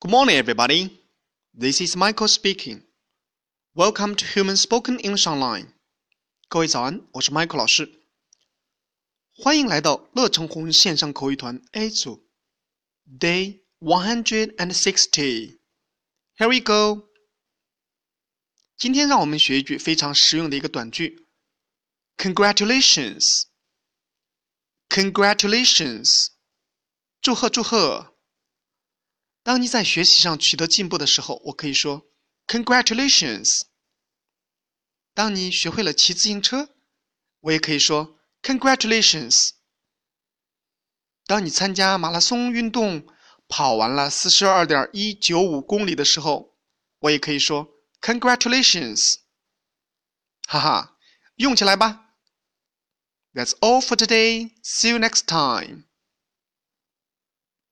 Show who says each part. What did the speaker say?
Speaker 1: Good morning, everybody. This is Michael speaking. Welcome to Human Spoken English Online. 各位早安，我是 Michael 老师，欢迎来到乐成红线上口语团 A 组，Day one hundred and sixty. Here we go. 今天让我们学一句非常实用的一个短句：Congratulations. Congratulations. 祝贺祝贺！ 当你在学习上取得进步的时候，我可以说 “Congratulations”。当你学会了骑自行车，我也可以说 “Congratulations”。当你参加马拉松运动跑完了四十二点一九五公里的时候，我也可以说 “Congratulations”。哈哈，用起来吧！That's all for today. See you next time.